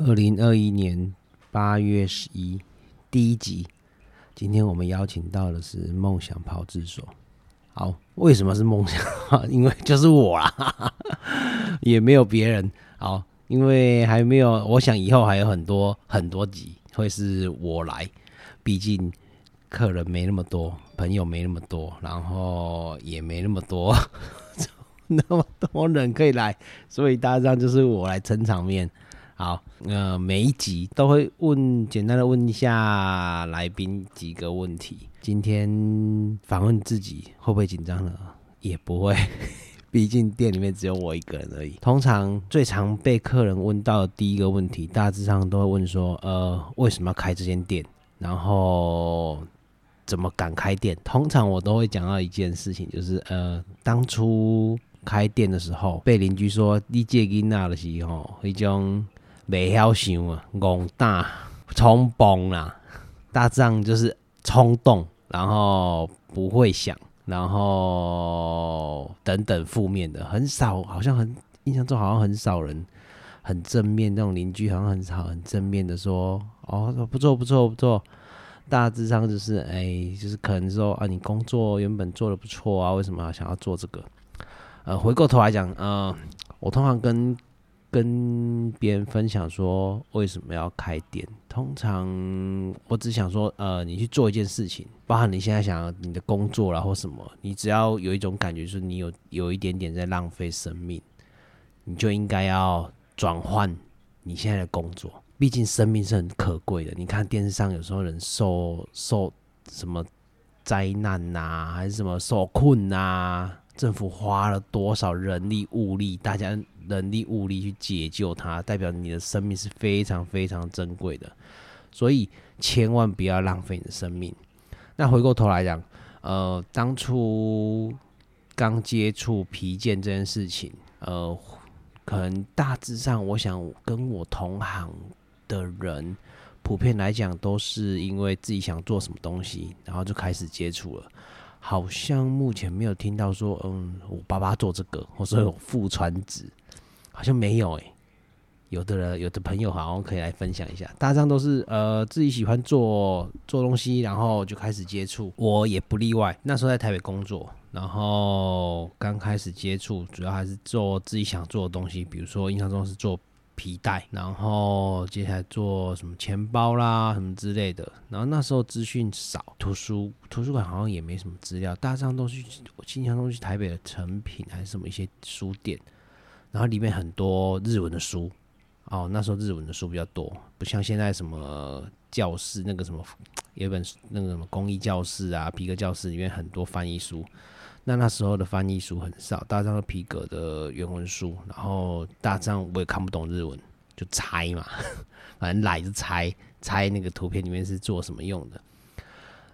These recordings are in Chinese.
二零二一年八月十一第一集，今天我们邀请到的是梦想炮制所。好，为什么是梦想？因为就是我啦，也没有别人。好，因为还没有，我想以后还有很多很多集会是我来，毕竟客人没那么多，朋友没那么多，然后也没那么多。那么多人可以来，所以大家就是我来撑场面。好，呃，每一集都会问简单的问一下来宾几个问题。今天访问自己会不会紧张呢？也不会，毕竟店里面只有我一个人而已。通常最常被客人问到的第一个问题，大致上都会问说：呃，为什么要开这间店？然后怎么敢开店？通常我都会讲到一件事情，就是呃，当初。开店的时候，被邻居说你借囡仔的时候，一种袂晓想啊，戆大冲动啦，大仗就是冲动，然后不会想，然后等等负面的，很少，好像很印象中好像很少人很正面，那种邻居好像很少很正面的说，哦，不错不错不错，大致上就是哎，就是可能说啊，你工作原本做的不错啊，为什么想要做这个？呃，回过头来讲，呃，我通常跟跟别人分享说为什么要开店，通常我只想说，呃，你去做一件事情，包含你现在想要你的工作啦或什么，你只要有一种感觉，是你有有一点点在浪费生命，你就应该要转换你现在的工作，毕竟生命是很可贵的。你看电视上有时候人受受什么灾难呐，还是什么受困呐？政府花了多少人力物力，大家人力物力去解救他，代表你的生命是非常非常珍贵的，所以千万不要浪费你的生命。那回过头来讲，呃，当初刚接触皮件这件事情，呃，可能大致上，我想跟我同行的人，普遍来讲都是因为自己想做什么东西，然后就开始接触了。好像目前没有听到说，嗯，我爸爸做这个，或者有父传子，好像没有诶。有的人，有的朋友好像可以来分享一下。大家都是呃自己喜欢做做东西，然后就开始接触，我也不例外。那时候在台北工作，然后刚开始接触，主要还是做自己想做的东西，比如说印象中是做。皮带，然后接下来做什么钱包啦，什么之类的。然后那时候资讯少，图书图书馆好像也没什么资料，大张都去，我印象中去台北的成品还是什么一些书店，然后里面很多日文的书。哦，那时候日文的书比较多，不像现在什么教室那个什么，有一本那个什么公益教室啊，皮革教室里面很多翻译书。那那时候的翻译书很少，大张的皮革的原文书，然后大张我也看不懂日文，就猜嘛，反正来就猜猜那个图片里面是做什么用的。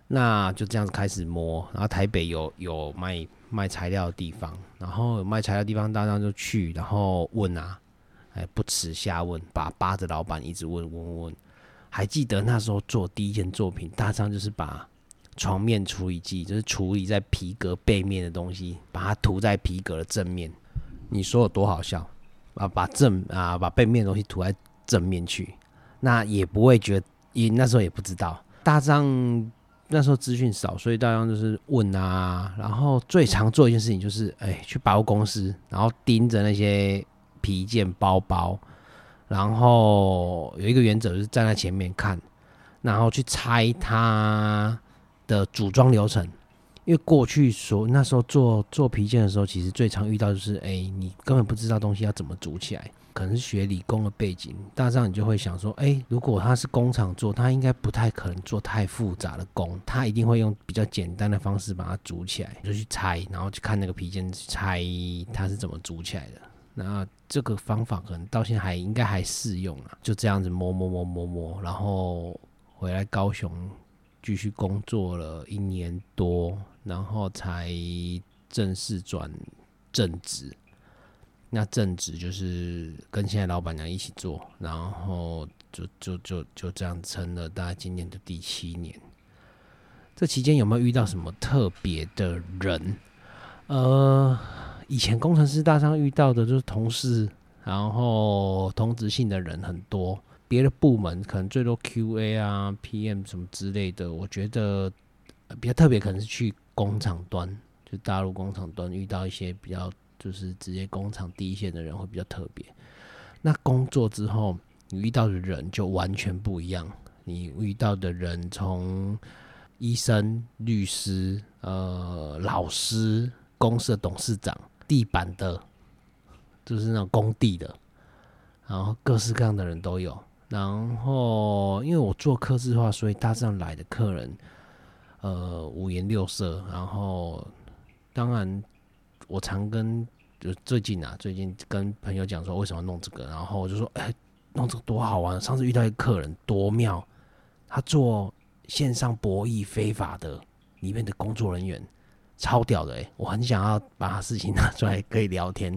那就这样子开始摸，然后台北有有卖卖材料的地方，然后有卖材料地方大张就去，然后问啊，哎不耻下问，把扒着老板一直问问问。还记得那时候做第一件作品，大张就是把。床面处理剂就是处理在皮革背面的东西，把它涂在皮革的正面。你说有多好笑啊？把正啊把背面的东西涂在正面去，那也不会觉得，也那时候也不知道。大张那时候资讯少，所以大家就是问啊。然后最常做一件事情就是，哎，去百货公司，然后盯着那些皮件包包，然后有一个原则就是站在前面看，然后去猜它。的组装流程，因为过去所那时候做做皮件的时候，其实最常遇到就是，哎，你根本不知道东西要怎么组起来。可能是学理工的背景，大上你就会想说，哎，如果他是工厂做，他应该不太可能做太复杂的工，他一定会用比较简单的方式把它组起来，就去拆，然后去看那个皮件拆它是怎么组起来的。那这个方法可能到现在还应该还适用啊，就这样子摸摸摸摸摸，然后回来高雄。继续工作了一年多，然后才正式转正职。那正职就是跟现在老板娘一起做，然后就就就就这样撑了大概今年的第七年。这期间有没有遇到什么特别的人？呃，以前工程师大上遇到的就是同事，然后同职性的人很多。别的部门可能最多 QA 啊、PM 什么之类的，我觉得比较特别，可能是去工厂端，就大陆工厂端遇到一些比较就是直接工厂第一线的人会比较特别。那工作之后，你遇到的人就完全不一样。你遇到的人，从医生、律师、呃、老师、公司的董事长、地板的，就是那种工地的，然后各式各样的人都有。然后，因为我做客制化，所以大致上来的客人，呃，五颜六色。然后，当然，我常跟就最近啊，最近跟朋友讲说，为什么弄这个？然后我就说，哎，弄这个多好玩！上次遇到一个客人，多妙！他做线上博弈非法的里面的工作人员，超屌的哎！我很想要把他事情拿出来可以聊天，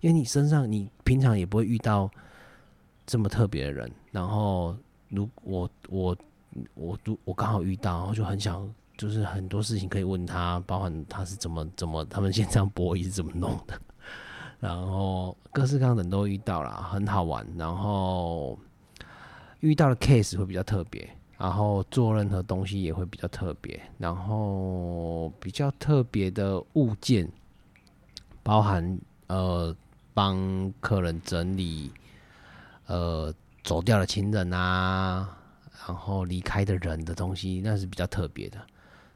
因为你身上你平常也不会遇到。这么特别的人，然后如我我我都我刚好遇到，然后就很想，就是很多事情可以问他，包含他是怎么怎么他们现场博弈是怎么弄的，然后各式各样的人都遇到了，很好玩。然后遇到的 case 会比较特别，然后做任何东西也会比较特别，然后比较特别的物件，包含呃帮客人整理。呃，走掉的亲人啊，然后离开的人的东西，那是比较特别的。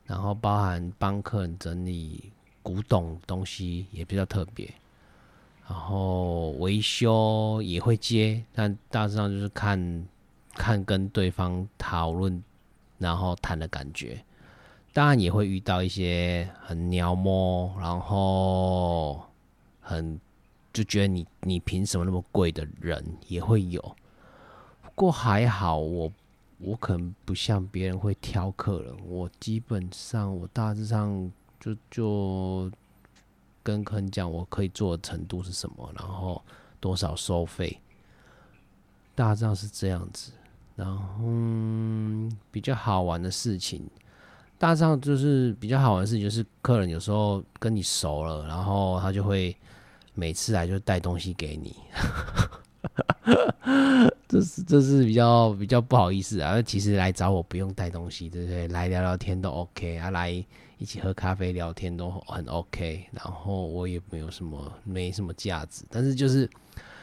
然后包含帮客人整理古董东西也比较特别。然后维修也会接，但大致上就是看看跟对方讨论，然后谈的感觉。当然也会遇到一些很鸟摸，然后很。就觉得你你凭什么那么贵的人也会有，不过还好我我可能不像别人会挑客人，我基本上我大致上就就跟客人讲我可以做的程度是什么，然后多少收费，大致上是这样子。然后比较好玩的事情，大致上就是比较好玩的事情，就是客人有时候跟你熟了，然后他就会。每次来就带东西给你，这是这是比较比较不好意思啊。其实来找我不用带东西，对不对？来聊聊天都 OK 啊，来一起喝咖啡聊天都很 OK。然后我也没有什么没什么价值，但是就是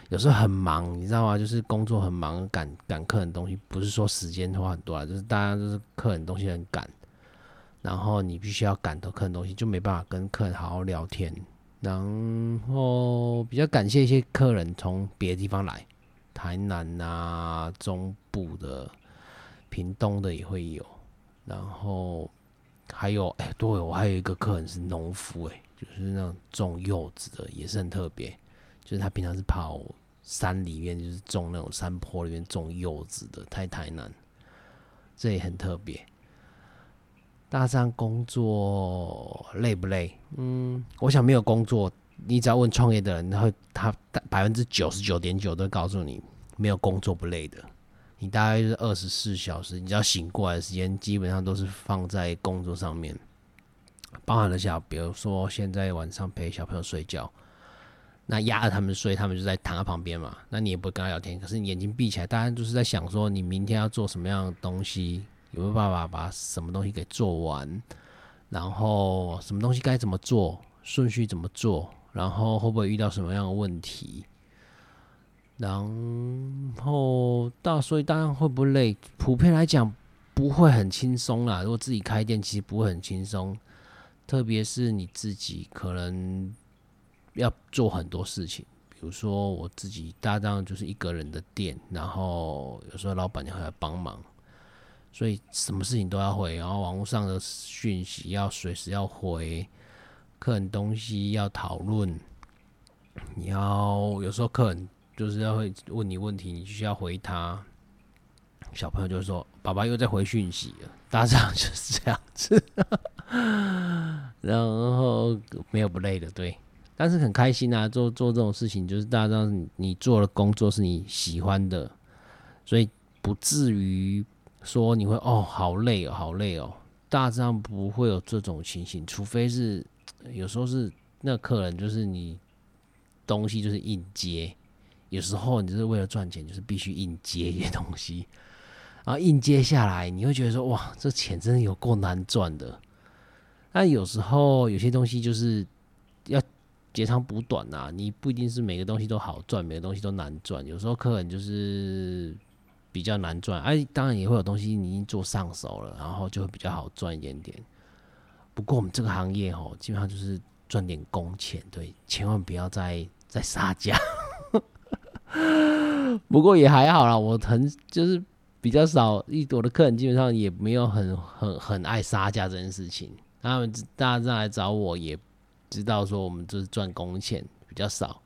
有时候很忙，你知道吗？就是工作很忙，赶赶客人东西，不是说时间花很多啊，就是大家就是客人东西很赶，然后你必须要赶到客人东西，就没办法跟客人好好聊天。然后比较感谢一些客人从别的地方来，台南啊、中部的、屏东的也会有。然后还有哎，对我还有一个客人是农夫，哎，就是那种种柚子的，也是很特别。就是他平常是跑山里面，就是种那种山坡里面种柚子的，在台南，这也很特别。大上工作累不累？嗯，我想没有工作，你只要问创业的人，他会他百分之九十九点九都告诉你，没有工作不累的。你大概是二十四小时，你只要醒过来的时间，基本上都是放在工作上面。包含了下，比如说现在晚上陪小朋友睡觉，那压着他们睡，他们就在躺在旁边嘛，那你也不会跟他聊天，可是你眼睛闭起来，大家就是在想说，你明天要做什么样的东西。有没有办法把什么东西给做完？然后什么东西该怎么做，顺序怎么做？然后会不会遇到什么样的问题？然后到所以当然会不会累？普遍来讲不会很轻松啦。如果自己开店，其实不会很轻松，特别是你自己可能要做很多事情。比如说我自己搭档就是一个人的店，然后有时候老板娘会来帮忙。所以什么事情都要回，然后网络上的讯息要随时要回，客人东西要讨论，你要有时候客人就是要会问你问题，你需要回他。小朋友就说：“爸爸又在回讯息了。”大致上 就是这样子，然后没有不累的，对，但是很开心啊！做做这种事情，就是大致上你做的工作是你喜欢的，所以不至于。说你会哦，好累哦，好累哦。大致上不会有这种情形，除非是有时候是那客人就是你东西就是硬接，有时候你就是为了赚钱，就是必须硬接一些东西，然后硬接下来，你会觉得说哇，这钱真的有够难赚的。但有时候有些东西就是要截长补短呐，你不一定是每个东西都好赚，每个东西都难赚。有时候客人就是比较难赚，哎，当然也会有东西你已经做上手了，然后就会比较好赚一点点。不过我们这个行业哦，基本上就是赚点工钱，对，千万不要再再杀价。不过也还好啦，我很就是比较少，一我的客人基本上也没有很很很爱杀价这件事情。他们大家来找我，也知道说我们就是赚工钱比较少，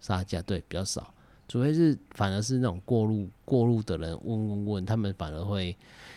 杀价对比较少，除非是反而是那种过路过路的人问问问，他们反而会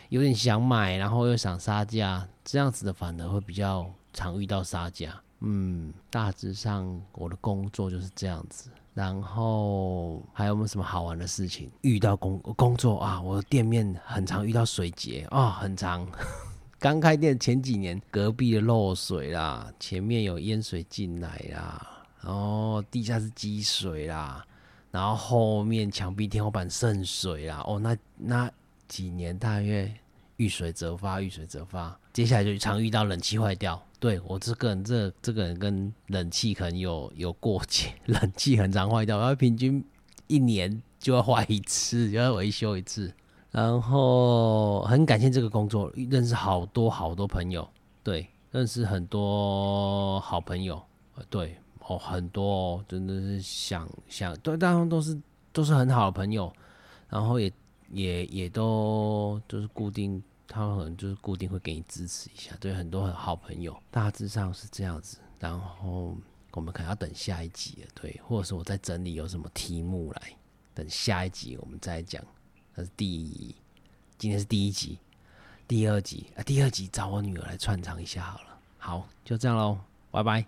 有点想买，然后又想杀价，这样子的反而会比较常遇到杀价。嗯，大致上我的工作就是这样子。然后还有没有什么好玩的事情？遇到工工作啊，我的店面很常遇到水劫啊，很长。刚开店前几年，隔壁的漏水啦，前面有淹水进来啦，然后地下室积水啦，然后后面墙壁、天花板渗水啦。哦，那那几年大约遇水则发，遇水则发。接下来就常遇到冷气坏掉。对我这个人，这这个人跟冷气可能有有过节，冷气很常坏掉，然后平均一年就要坏一次，就要维修一次。然后很感谢这个工作，认识好多好多朋友，对，认识很多好朋友，对，哦，很多哦真的是想想，对，大家都是都是很好的朋友，然后也也也都就是固定，他们可能就是固定会给你支持一下，对，很多很好朋友，大致上是这样子。然后我们可能要等下一集了，对，或者是我在整理有什么题目来，等下一集我们再讲。那是第，今天是第一集，第二集啊，第二集找我女儿来串场一下好了。好，就这样喽，拜拜。